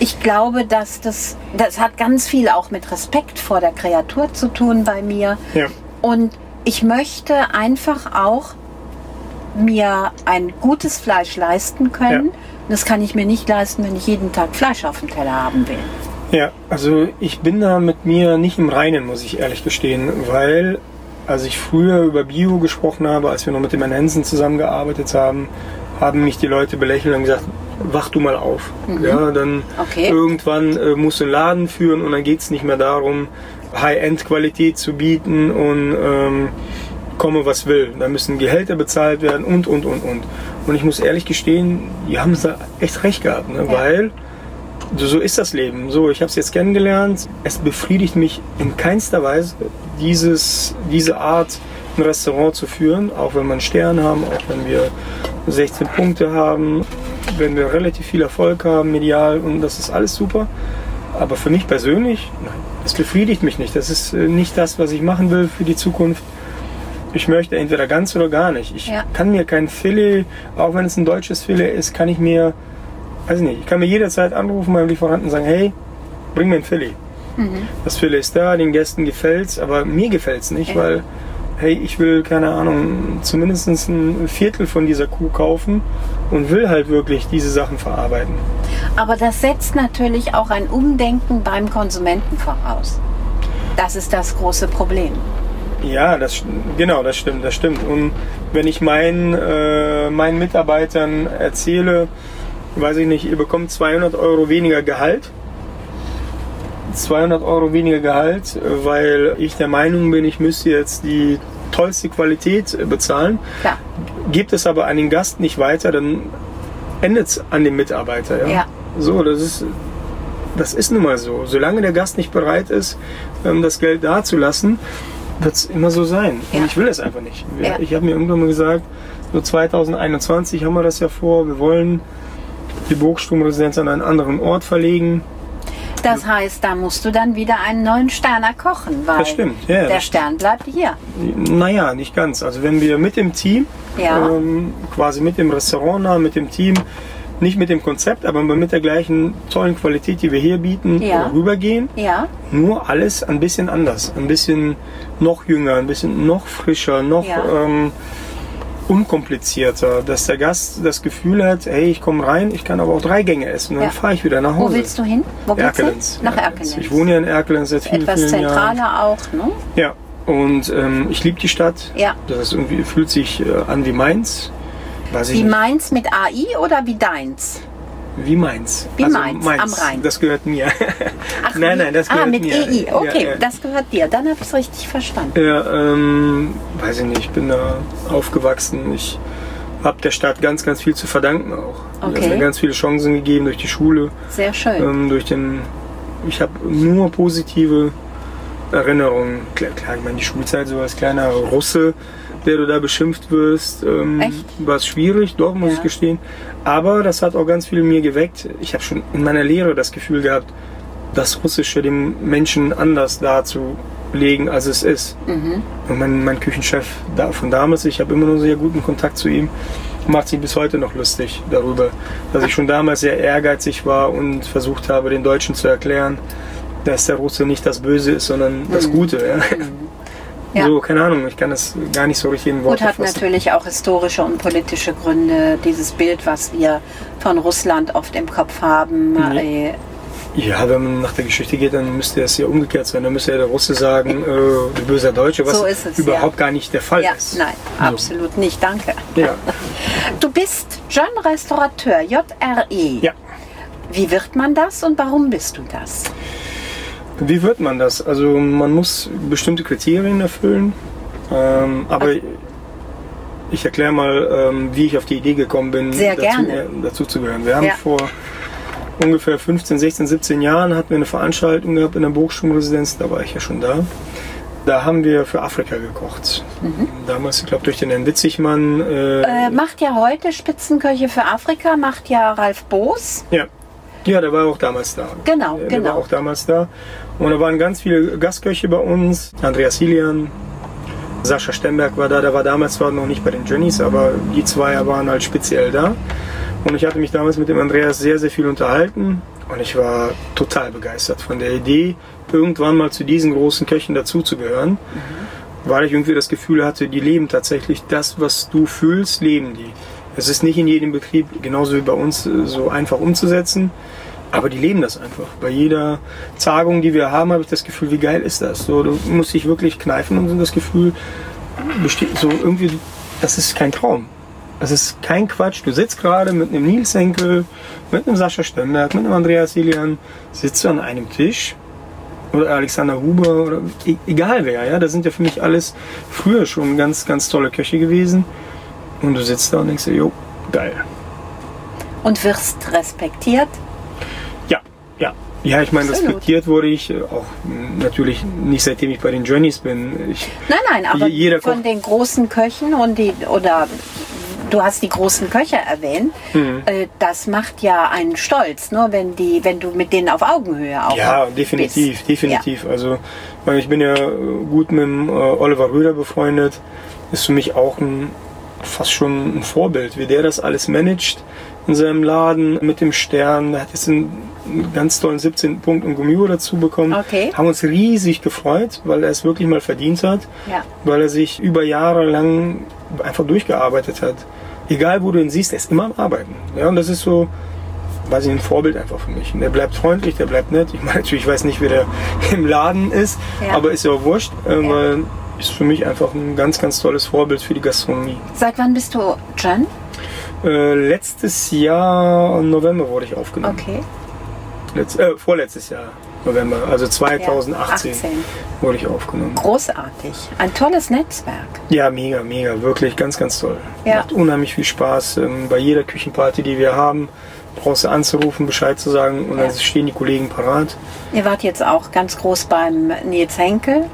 ich glaube, dass das, das hat ganz viel auch mit Respekt vor der Kreatur zu tun bei mir. Ja. Und ich möchte einfach auch mir ein gutes Fleisch leisten können. Ja. Das kann ich mir nicht leisten, wenn ich jeden Tag Fleisch auf dem Teller haben will. Ja, also ich bin da mit mir nicht im Reinen, muss ich ehrlich gestehen, weil als ich früher über Bio gesprochen habe, als wir noch mit dem Hensen zusammengearbeitet haben, haben mich die Leute belächelt und gesagt, wach du mal auf. Ja, dann Mhm. Okay. irgendwann äh, musst du einen Laden führen und dann geht es nicht mehr darum, High-End-Qualität zu bieten und ähm, komme was will. Da müssen Gehälter bezahlt werden und, und, und, und. Und ich muss ehrlich gestehen, die haben da echt recht gehabt, ne? Ja. weil so, so ist das Leben. So, ich habe es jetzt kennengelernt. Es befriedigt mich in keinster Weise, dieses, diese Art ein Restaurant zu führen, auch wenn wir einen Stern haben, auch wenn wir 16 Punkte haben, wenn wir relativ viel Erfolg haben, medial und das ist alles super. Aber für mich persönlich, nein, es befriedigt mich nicht. Das ist äh, nicht das, was ich machen will für die Zukunft. Ich möchte entweder ganz oder gar nicht. Ich Ja. kann mir kein Filet, auch wenn es ein deutsches Filet ist, kann ich mir, weiß ich nicht, ich kann mir jederzeit anrufen beim Lieferanten und sagen, hey, bring mir ein Filet. Das Filet ist da, den Gästen gefällt's, aber mir gefällt's nicht, Ja. weil, hey, ich will, keine Ahnung, zumindest ein Viertel von dieser Kuh kaufen und will halt wirklich diese Sachen verarbeiten. Aber das setzt natürlich auch ein Umdenken beim Konsumenten voraus. Das ist das große Problem. Ja, das genau, das stimmt, das stimmt. Und wenn ich meinen, äh, meinen Mitarbeitern erzähle, weiß ich nicht, ihr bekommt 200 Euro weniger Gehalt, 200 Euro weniger Gehalt, weil ich der Meinung bin, ich müsste jetzt die tollste Qualität bezahlen, Klar. gibt es aber an den Gast nicht weiter, dann endet es an dem Mitarbeiter. Ja? Ja. So, das ist, das ist nun mal so. Solange der Gast nicht bereit ist, ähm, das Geld dazulassen, wird es immer so sein. Ja. Und ich will das einfach nicht. Ja. Ich habe mir irgendwann mal gesagt, so 2021 haben wir das ja vor, wir wollen die Burgsturmresidenz an einen anderen Ort verlegen. Das heißt, da musst du dann wieder einen neuen Sterner kochen, weil stimmt, ja, der Stern bleibt hier. Naja, nicht ganz. Also wenn wir mit dem Team, Ja. ähm, quasi mit dem Restaurant, mit dem Team, nicht mit dem Konzept, aber mit der gleichen tollen Qualität, die wir hier bieten, Ja. rübergehen, Ja, nur alles ein bisschen anders, ein bisschen noch jünger, ein bisschen noch frischer, noch Ja. ähm, unkomplizierter, dass der Gast das Gefühl hat, hey, ich komme rein, ich kann aber auch drei Gänge essen, dann Ja. fahre ich wieder nach wo Hause. willst du hin? Wo Erkelenz. hin? Nach Erkelenz. Ich wohne ja in Erkelenz seit vielen, Etwas vielen Jahren. zentraler auch, ne? Ja, und ähm, ich liebe die Stadt. Ja. Das irgendwie fühlt sich äh, an wie Mainz. Wie meins mit AI oder wie deins? wie Mainz. Wie Mainz, am Rhein. Das gehört mir. Ach, nein, nein, das Ah, gehört mit mir. EI, okay, Ja, das gehört dir. Dann habe ich es richtig verstanden. Ja, ähm, weiß ich nicht, ich bin da aufgewachsen. Ich habe der Stadt ganz, ganz viel zu verdanken auch. Die Okay. mir ganz viele Chancen gegeben durch die Schule, Sehr schön. ähm, durch den. Ich habe nur positive Erinnerungen. Klar, klar, ich meine, die Schulzeit so als kleiner Russe, der du da beschimpft wirst, ähm, Echt? war es schwierig, doch, muss Ja. ich gestehen. Aber das hat auch ganz viel in mir geweckt. Ich habe schon in meiner Lehre das Gefühl gehabt, das Russische dem Menschen anders darzulegen, als es ist. Mhm. Und mein, mein Küchenchef da, von damals, ich habe immer noch sehr guten Kontakt zu ihm, macht sich bis heute noch lustig darüber, dass ich schon damals sehr ehrgeizig war und versucht habe, den Deutschen zu erklären, dass der Russe nicht das Böse ist, sondern das Gute. Ja. Mhm. Ja. So, keine Ahnung, ich kann das gar nicht so richtig in Gut, Worte hat fassen. natürlich auch historische und politische Gründe. Dieses Bild, was wir von Russland oft im Kopf haben. Mhm. Äh, Ja, wenn man nach der Geschichte geht, dann müsste es ja umgekehrt sein. Dann müsste ja der Russe sagen, äh, du böser Deutsche, was So es, überhaupt gar nicht der Fall ja, ist. nein, So. absolut nicht. Danke. Ja. Du bist John Restaurateur, JRE. ja. Wie wird man das und warum bist du das? Wie wird man das? Also man muss bestimmte Kriterien erfüllen. Ähm, aber ich erkläre mal, ähm, wie ich auf die Idee gekommen bin, dazu, äh, dazu zu gehören. Wir haben Ja. vor ungefähr 15, 16, 17 Jahren hatten wir eine Veranstaltung gehabt in der Burgschulresidenz, da war ich ja schon da. Da haben wir für Afrika gekocht. Damals, ich glaube, durch den Herrn Witzigmann. Äh, Mhm. Äh, macht ja heute Spitzenköche für Afrika, macht ja Ralf Boos. Ja. Ja, der war auch damals da. Genau, der, Der genau. war auch damals da. Und da waren ganz viele Gastköche bei uns. Andreas Hilian, Sascha Stemberg war da. Der war damals zwar noch nicht bei den Jennies, aber die zwei waren halt speziell da. Und ich hatte mich damals mit dem Andreas sehr, sehr viel unterhalten. Und ich war total begeistert von der Idee, irgendwann mal zu diesen großen Köchen dazuzugehören. Weil ich irgendwie das Gefühl hatte, die leben tatsächlich das, was du fühlst, leben die. Es ist nicht in jedem Betrieb, genauso wie bei uns, äh, so einfach umzusetzen. Aber die leben das einfach. Bei jeder Tagung, die wir haben, habe ich das Gefühl, wie geil ist das? So, du musst dich wirklich kneifen und das Gefühl besteht so irgendwie, das ist kein Traum. Das ist kein Quatsch. Du sitzt gerade mit einem Nils Henkel, mit einem Sascha Stemberg, mit einem Andreas Ilian, sitzt du an einem Tisch oder Alexander Huber oder e- egal wer, ja, das sind ja für mich alles früher schon ganz, ganz tolle Köche gewesen. Und du sitzt da und denkst dir, jo, geil. Und wirst respektiert. Ja, ja. Ja, ich meine, respektiert wurde ich äh, auch natürlich nicht seitdem ich bei den Journeys bin. Ich, Nein, nein, aber von den großen Köchen und die, oder du hast die großen Köche erwähnt, Mhm. äh, das macht ja einen stolz, ne, wenn, die, wenn du mit denen auf Augenhöhe auch ja, bist. definitiv, definitiv. Also, ich bin ja gut mit dem äh, Oliver Röder befreundet. Ist für mich auch ein, fast schon ein Vorbild, wie der das alles managt in seinem Laden mit dem Stern. Der hat jetzt einen, ganz tollen 17 Punkt und Gummio dazu bekommen. Okay. Haben uns riesig gefreut, weil er es wirklich mal verdient hat. Ja. weil er sich über Jahre lang einfach durchgearbeitet hat. Egal, wo du ihn siehst, er ist immer am Arbeiten. Ja, und das ist so, weiß ich, ein Vorbild einfach für mich. Und der bleibt freundlich, der bleibt nett. Ich meine, natürlich, ich weiß nicht, wie der im Laden ist, Ja. aber ist ja auch wurscht, äh, weil ist für mich einfach ein ganz, ganz tolles Vorbild für die Gastronomie. Seit wann bist du John? Äh, letztes Jahr November wurde ich aufgenommen. Okay. Letz, äh, vorletztes Jahr November, also 2018 Ja, 18. wurde ich aufgenommen. Großartig. Ein tolles Netzwerk. Ja, mega, mega, wirklich ganz, ganz toll. Ja. Macht unheimlich viel Spaß. Ähm, bei jeder Küchenparty, die wir haben, brauchst du anzurufen, Bescheid zu sagen und Ja. dann stehen die Kollegen parat. Ihr wart jetzt auch ganz groß beim Nils Henkel.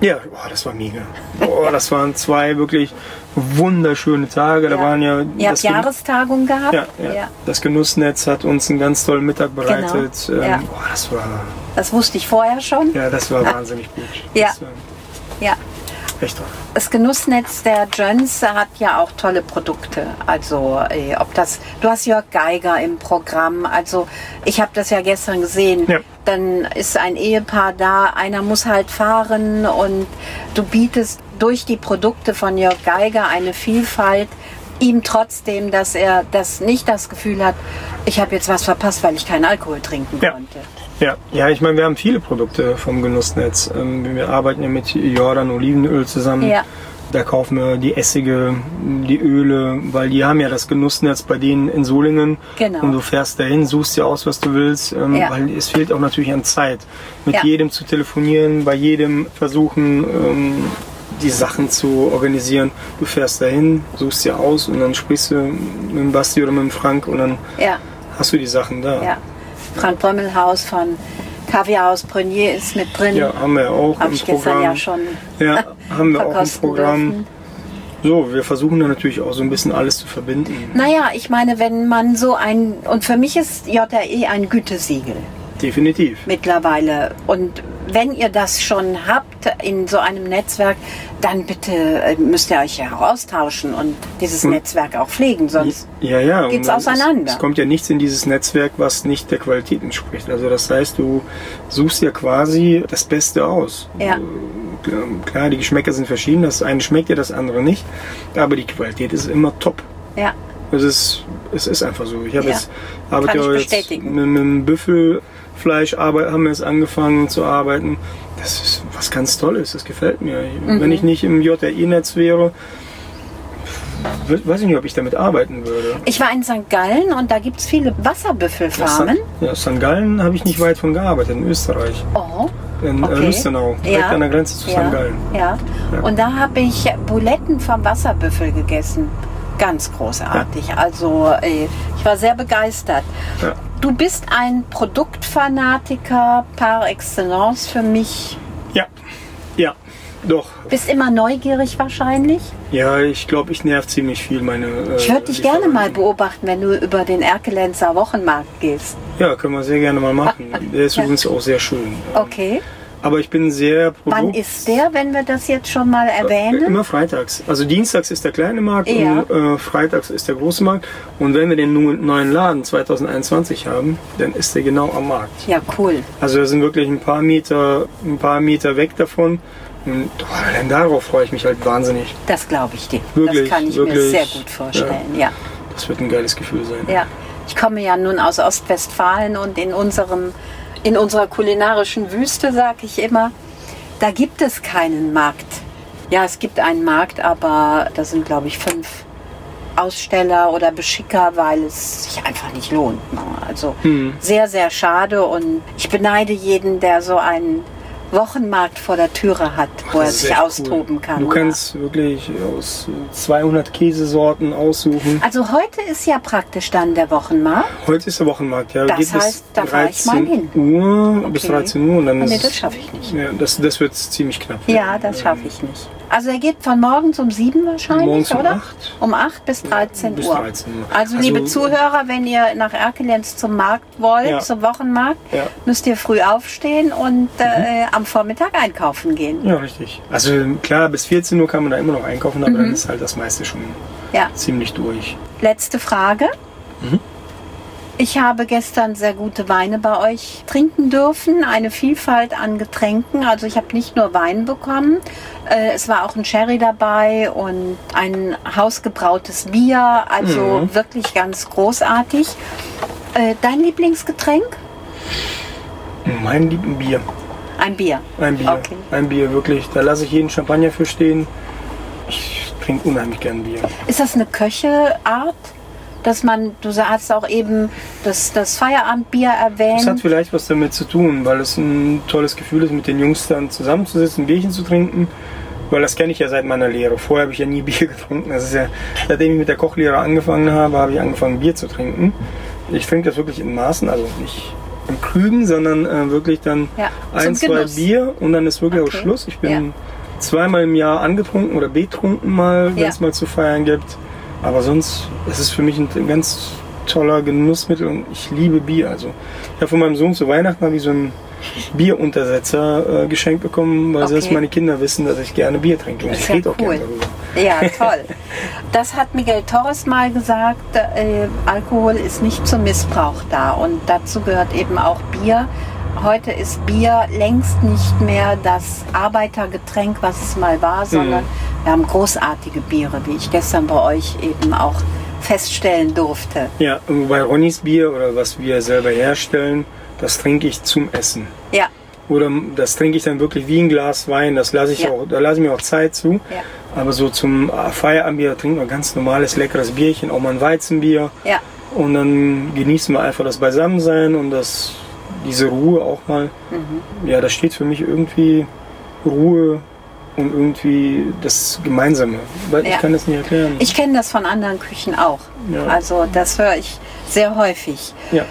Ja, boah, das war mega. Boah, das waren zwei wirklich wunderschöne Tage. Da Ja. waren ja, Ihr habt Jahrestagung gehabt. ja, ja. das Genussnetz hat uns einen ganz tollen Mittag bereitet. Genau. Ähm, Ja. boah, das war, Das wusste ich vorher schon. ja, das war wahnsinnig gut. Ja. Das Ja. echt toll. Das Genussnetz der Jöns hat ja auch tolle Produkte. Also äh, ob das, du hast Jörg Geiger im Programm. Also ich habe das ja gestern gesehen. Ja. Dann ist ein Ehepaar da, einer muss halt fahren und du bietest durch die Produkte von Jörg Geiger eine Vielfalt ihm trotzdem, dass er das nicht das Gefühl hat, ich habe jetzt was verpasst, weil ich keinen Alkohol trinken Ja. konnte. Ja, ja, ich meine, wir haben viele Produkte vom Genussnetz. Ähm, Wir arbeiten ja mit Jordan Olivenöl zusammen. Ja. Da kaufen wir die Essige, die Öle, weil die haben ja das Genussnetz bei denen in Solingen. Genau. Und du fährst dahin, suchst dir aus, was du willst, ähm, Ja. weil es fehlt auch natürlich an Zeit. Mit Ja. jedem zu telefonieren, bei jedem versuchen, ähm, die Sachen zu organisieren. Du fährst dahin, suchst sie aus und dann sprichst du mit dem Basti oder mit dem Frank und dann Ja, hast du die Sachen da. ja. Frank Brömmelhaus von Kaviarhaus Brunier ist mit drin. Ja, haben wir auch Habe im ich gestern Programm. ja schon Ja, haben wir auch im verkosten Programm. dürfen. So, wir versuchen da natürlich auch so ein bisschen alles zu verbinden. Naja, ich meine, wenn man so ein, und für mich ist JRE ein Gütesiegel Definitiv. mittlerweile. Und wenn ihr das schon habt in so einem Netzwerk, dann bitte äh, müsst ihr euch ja austauschen und dieses Hm. Netzwerk auch pflegen, sonst Ja, ja. und geht's es- auseinander. Es kommt ja nichts in dieses Netzwerk, was nicht der Qualität entspricht. Also das heißt, du suchst ja quasi das Beste aus. Ja. Äh, Klar, die Geschmäcker sind verschieden. Das eine schmeckt ja, das andere nicht. Aber die Qualität ist immer top. ja, Es ist, es ist einfach so. Ich habe Ja, jetzt arbeite kann ich jetzt mit, mit dem Büffelfleisch arbeit, haben wir jetzt angefangen zu arbeiten. Das ist was ganz Tolles. Das gefällt mir. Mhm. Wenn ich nicht im JRI-Netz wäre, we- weiß ich nicht, ob ich damit arbeiten würde. Ich war in St. Gallen und da gibt es viele Wasserbüffelfarmen. Ja, St. Gallen habe ich nicht weit von gearbeitet, in Österreich. Oh, In Okay. Lustenau, direkt Ja. an der Grenze zu ja, St. Gallen. ja. Ja. Und da habe ich Buletten vom Wasserbüffel gegessen. Ganz großartig. Also ich war sehr begeistert. Du bist ein Produktfanatiker par excellence für mich. ja, ja, doch. Bist immer neugierig wahrscheinlich. Ja, ich glaube, ich nerv ziemlich viel meine. Äh, Ich würde dich gerne mal beobachten, wenn du über den Erkelenzer Wochenmarkt gehst. Ja, können wir sehr gerne mal machen. Der ist Ja. übrigens auch sehr schön. Okay. Aber ich bin sehr Produkt. Wann ist der, wenn wir das jetzt schon mal erwähnen? Immer freitags. Also dienstags ist der kleine Markt Ja. und äh, freitags ist der große Markt. Und wenn wir den neuen Laden 2021 haben, dann ist der genau am Markt. Ja, cool. Also wir sind wirklich ein paar Meter, ein paar Meter weg davon. Und oh, darauf freue ich mich halt wahnsinnig. Das glaube ich dir. Wirklich, das kann ich mir wirklich, sehr gut vorstellen. Ja. Das wird ein geiles Gefühl sein. ja. Ich komme ja nun aus Ostwestfalen und in unserem in unserer kulinarischen Wüste, sage ich immer, da gibt es keinen Markt. Ja, es gibt einen Markt, aber da sind, glaube ich, fünf Aussteller oder Beschicker, weil es sich einfach nicht lohnt. ne? Also Hm. sehr, sehr schade und ich beneide jeden, der so einen Wochenmarkt vor der Türe hat, wo er sich austoben cool. kann. Du ja. kannst wirklich aus äh, 200 Käsesorten aussuchen. Also heute ist ja praktisch dann der Wochenmarkt. Heute ist der Wochenmarkt, ja. Das Geht heißt, da bis fahr ich mal 13 Uhr, bis Okay. 13 Uhr und dann nee, ist das schaffe ich nicht. ja, das, das wird ziemlich knapp. Ja, das schaffe ich nicht. Also er geht von morgens um 7 wahrscheinlich, Morgens um oder? 8. Um 8 bis 13 bis Uhr. 13 Uhr. Also, Also- liebe Zuhörer, wenn ihr nach Erkelenz zum Markt wollt, Ja. zum Wochenmarkt, Ja. müsst ihr früh aufstehen und äh, am Vormittag einkaufen gehen. Ja, richtig. Also klar, bis 14 Uhr kann man da immer noch einkaufen, aber Mhm. dann ist halt das meiste schon Ja. ziemlich durch. Letzte Frage. Mhm. Ich habe gestern sehr gute Weine bei euch trinken dürfen, eine Vielfalt an Getränken. Also ich habe nicht nur Wein bekommen, äh, es war auch ein Sherry dabei und ein hausgebrautes Bier, also Mhm. wirklich ganz großartig. Äh, dein Lieblingsgetränk? Mein lieben Bier. Ein Bier. Ein Bier. Okay. Ein Bier, wirklich. Da lasse ich jeden Champagner für stehen. Ich trinke unheimlich gern Bier. Ist das eine Köcheart? Dass man, du hast auch eben das, das Feierabendbier erwähnt. Das hat vielleicht was damit zu tun, weil es ein tolles Gefühl ist, mit den Jungs dann zusammenzusitzen, ein Bierchen zu trinken. Weil das kenne ich ja seit meiner Lehre. Vorher habe ich ja nie Bier getrunken. Das ist ja, seitdem ich mit der Kochlehre angefangen habe, habe ich angefangen Bier zu trinken. Ich trinke das wirklich in Maßen, also nicht im Krügen, sondern äh, wirklich dann Ja, ein, zwei Genuss. Bier und dann ist wirklich Okay. auch Schluss. Ich bin Ja. zweimal im Jahr angetrunken oder betrunken mal, wenn Ja. es mal zu feiern gibt. Aber sonst ist es für mich ein ganz toller Genussmittel und ich liebe Bier. Also ich habe von meinem Sohn zu Weihnachten habe ich so einen Bieruntersetzer äh, geschenkt bekommen, weil Okay. selbst meine Kinder wissen, dass ich gerne Bier trinke. Und Das ich ist ja auch cool. gerne darüber. Ja, toll. Das hat Miguel Torres mal gesagt, äh, Alkohol ist nicht zum Missbrauch da und dazu gehört eben auch Bier. Heute ist Bier längst nicht mehr das Arbeitergetränk, was es mal war, sondern wir haben großartige Biere, wie ich gestern bei euch eben auch feststellen durfte. Ja, bei Ronnys Bier oder was wir selber herstellen, das trinke ich zum Essen. Ja, Oder das trinke ich dann wirklich wie ein Glas Wein. Das lasse ich Ja. auch, da lasse ich mir auch Zeit zu. ja, Aber so zum Feierabendbier trinken wir ganz normales, leckeres Bierchen, auch mal ein Weizenbier. ja, Und dann genießen wir einfach das Beisammensein und das, diese Ruhe auch mal. Mhm. Ja, da steht für mich irgendwie Ruhe und irgendwie das Gemeinsame. Weil Ja. ich kann das nicht erklären. Ich kenne das von anderen Küchen auch. Ja. Also das höre ich sehr häufig. ja.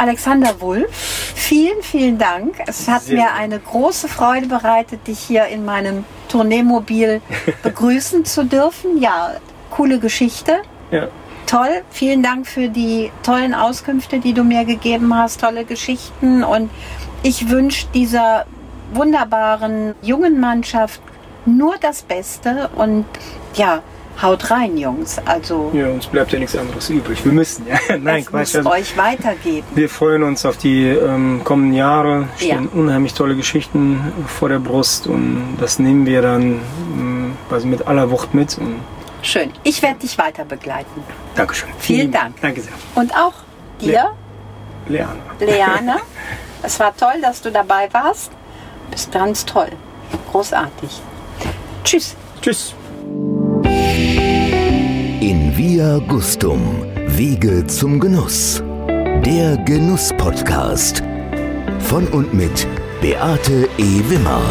Alexander Wulff, vielen, vielen Dank. Es hat Sehr mir eine große Freude bereitet, dich hier in meinem Tourneemobil begrüßen zu dürfen. Ja, coole Geschichte. ja. Toll. Vielen Dank für die tollen Auskünfte, die du mir gegeben hast. Tolle Geschichten. Und ich wünsche dieser wunderbaren jungen Mannschaft nur das Beste. Und ja, haut rein, Jungs. Also Ja, uns bleibt ja nichts anderes übrig. Wir müssen, ja. Nein, es Quatsch. muss Also, euch weitergeben. wir freuen uns auf die ähm, kommenden Jahre. Stehen Ja. unheimlich tolle Geschichten vor der Brust und das nehmen wir dann ähm, also mit aller Wucht mit. Und Schön. Ich werde dich weiter begleiten. Dankeschön. Vielen Dank. Danke sehr. Und auch dir, Leana. Leane. es war toll, dass du dabei warst. Bist ganz toll. Großartig. Tschüss. Tschüss. In Via Gustum, Wege zum Genuss. Der Genuss-Podcast. Von und mit Beate E. Wimmer.